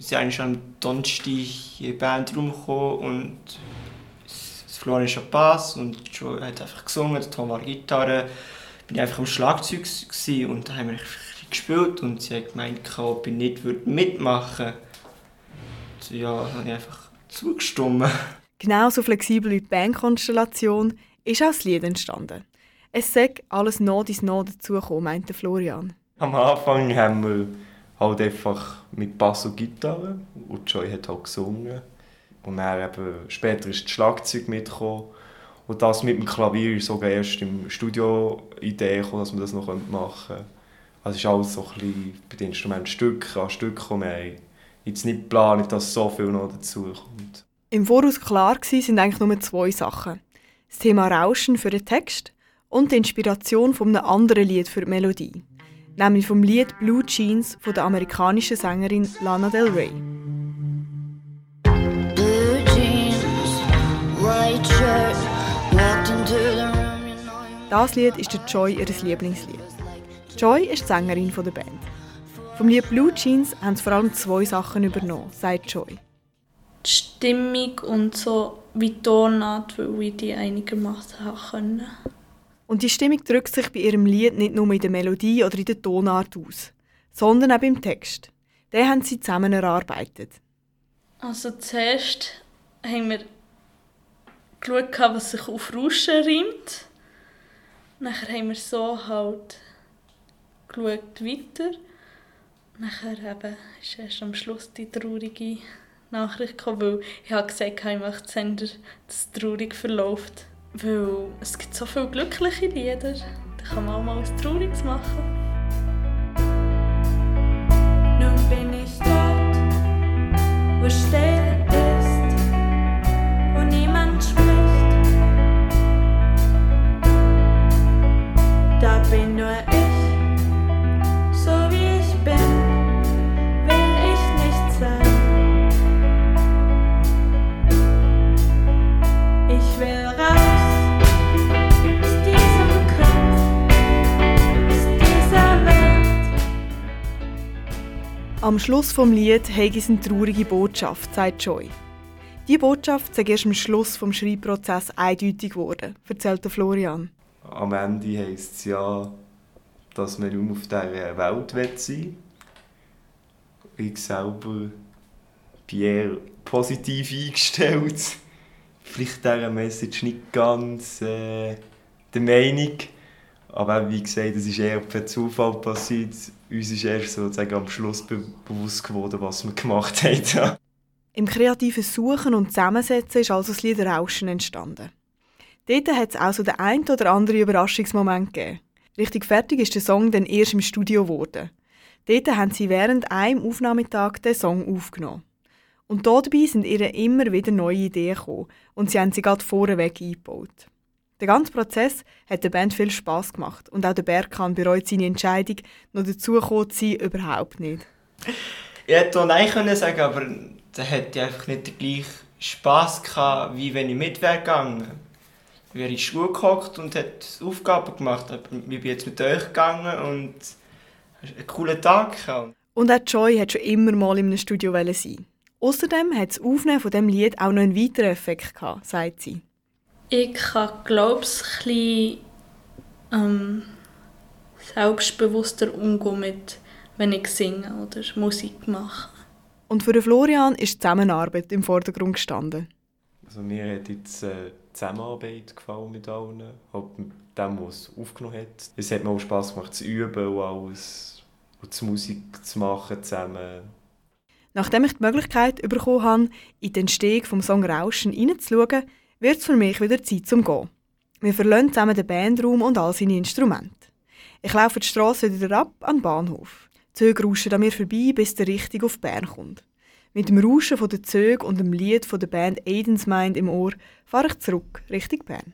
Wir sind eigentlich am Donnerstag in den Bandraum gekommen und das Florian ist am Bass und Joe hat einfach gesungen, der Tom war Gitarre. Ich war einfach am Schlagzeug und da haben wir gespielt und sie hat gemeint, ob ich nicht mitmachen würde. Ja, dann habe ich einfach zugestimmt. Genauso flexibel wie die Bandkonstellation ist auch das Lied entstanden. Es sagt alles noch ins Noch dazugekommen, meinte Florian. Am Anfang haben wir halt einfach mit Bass und Gitarre und Joy hat halt gesungen. Und dann eben, später ist das Schlagzeug mitgekommen. Und das mit dem Klavier ist sogar erst im Studio Idee gekommen, dass man das noch machen könnte. Also ist alles so ein bisschen bei den Instrumenten Stück an Stück gekommen. Wir jetzt nicht geplant, dass so viel noch dazu kommt. Im Voraus klar waren eigentlich nur zwei Sachen. Das Thema Rauschen für den Text und die Inspiration von einem anderen Lied für die Melodie. Nämlich vom Lied Blue Jeans von der amerikanischen Sängerin Lana Del Rey. Das Lied ist der Joy ihr Lieblingslied. Joy ist die Sängerin der Band. Vom Lied Blue Jeans haben sie vor allem zwei Sachen übernommen, sagt Joy. Die Stimmung und so wie die Tonart, weil ich die einigermaßen können. Und die Stimmung drückt sich bei ihrem Lied nicht nur in der Melodie oder in der Tonart aus, sondern auch im Text. Den haben sie zusammen erarbeitet. Also zuerst haben wir geschaut, was sich auf Rauschen reimt. Nachher haben wir so halt geschaut weiter. Nachher eben ist erst am Schluss die traurige Nachricht gekommen, weil ich habe gesagt, ich möchte Sender, dass es traurig verläuft. Weil es gibt so viele glückliche Lieder, da kann man auch mal etwas Trauriges machen. Nun bin ich dort, wo still Am Schluss vom Lied hege es eine traurige Botschaft, sagt Joy. Die Botschaft sei erst am Schluss vom Schreibprozess eindeutig geworden, erzählt Florian. Am Ende heisst es ja, dass man nur auf dieser Welt sein will. Ich selber bin eher positiv eingestellt. Vielleicht dieser Message nicht ganz äh, der Meinung. Aber wie gesagt, es ist eher per Zufall passiert uns ist erst sozusagen am Schluss bewusst geworden, was wir gemacht haben. Im kreativen Suchen und Zusammensetzen ist also das Lied Rauschen entstanden. Dort hat es auch so den ein oder anderen Überraschungsmoment gegeben. Richtig fertig ist der Song dann erst im Studio geworden. Dort haben sie während einem Aufnahmetag den Song aufgenommen. Und dabei sind ihr immer wieder neue Ideen gekommen und sie haben sie gerade vorweg eingebaut. Der ganze Prozess hat der Band viel Spaß gemacht und auch der Berkan bereut seine Entscheidung, noch dazugekommen zu sein, überhaupt nicht. Ich hätte auch Nein können sagen, aber da hätte ich einfach nicht den gleichen Spass gehabt, wie wenn ich mit wäre gegangen. Ich wäre in die Schule gehockt und hätte Aufgaben gemacht. Aber ich bin jetzt mit euch gegangen und einen coolen Tag gehabt. Und auch Joy hat schon immer mal in einem Studio sein. Außerdem hat das Aufnehmen von diesem Lied auch noch einen weiteren Effekt gehabt, sagt sie. Ich kann, glaube ich, ein ähm, selbstbewusster umgehen mit, wenn ich singe oder Musik mache. Und für Florian ist die Zusammenarbeit im Vordergrund gestanden. Also mir hat jetzt äh, die Zusammenarbeit gefallen mit allen, halt mit dem, was es aufgenommen hat. Es hat mir auch Spass gemacht zu üben und alles, und die Musik zu machen zusammen. Nachdem ich die Möglichkeit bekommen habe, in den Entstehung vom Song Rauschen hineinzuschauen, wird es für mich wieder Zeit zum Gehen. Wir verlassen zusammen den Bandraum und all seine Instrumente. Ich laufe die Straße wieder ab an den Bahnhof. Die Züge rauschen an mir vorbei, bis der richtig auf Bern kommt. Mit dem Rauschen der Züge und dem Lied der Band Aiden's Mind im Ohr fahre ich zurück Richtung Bern.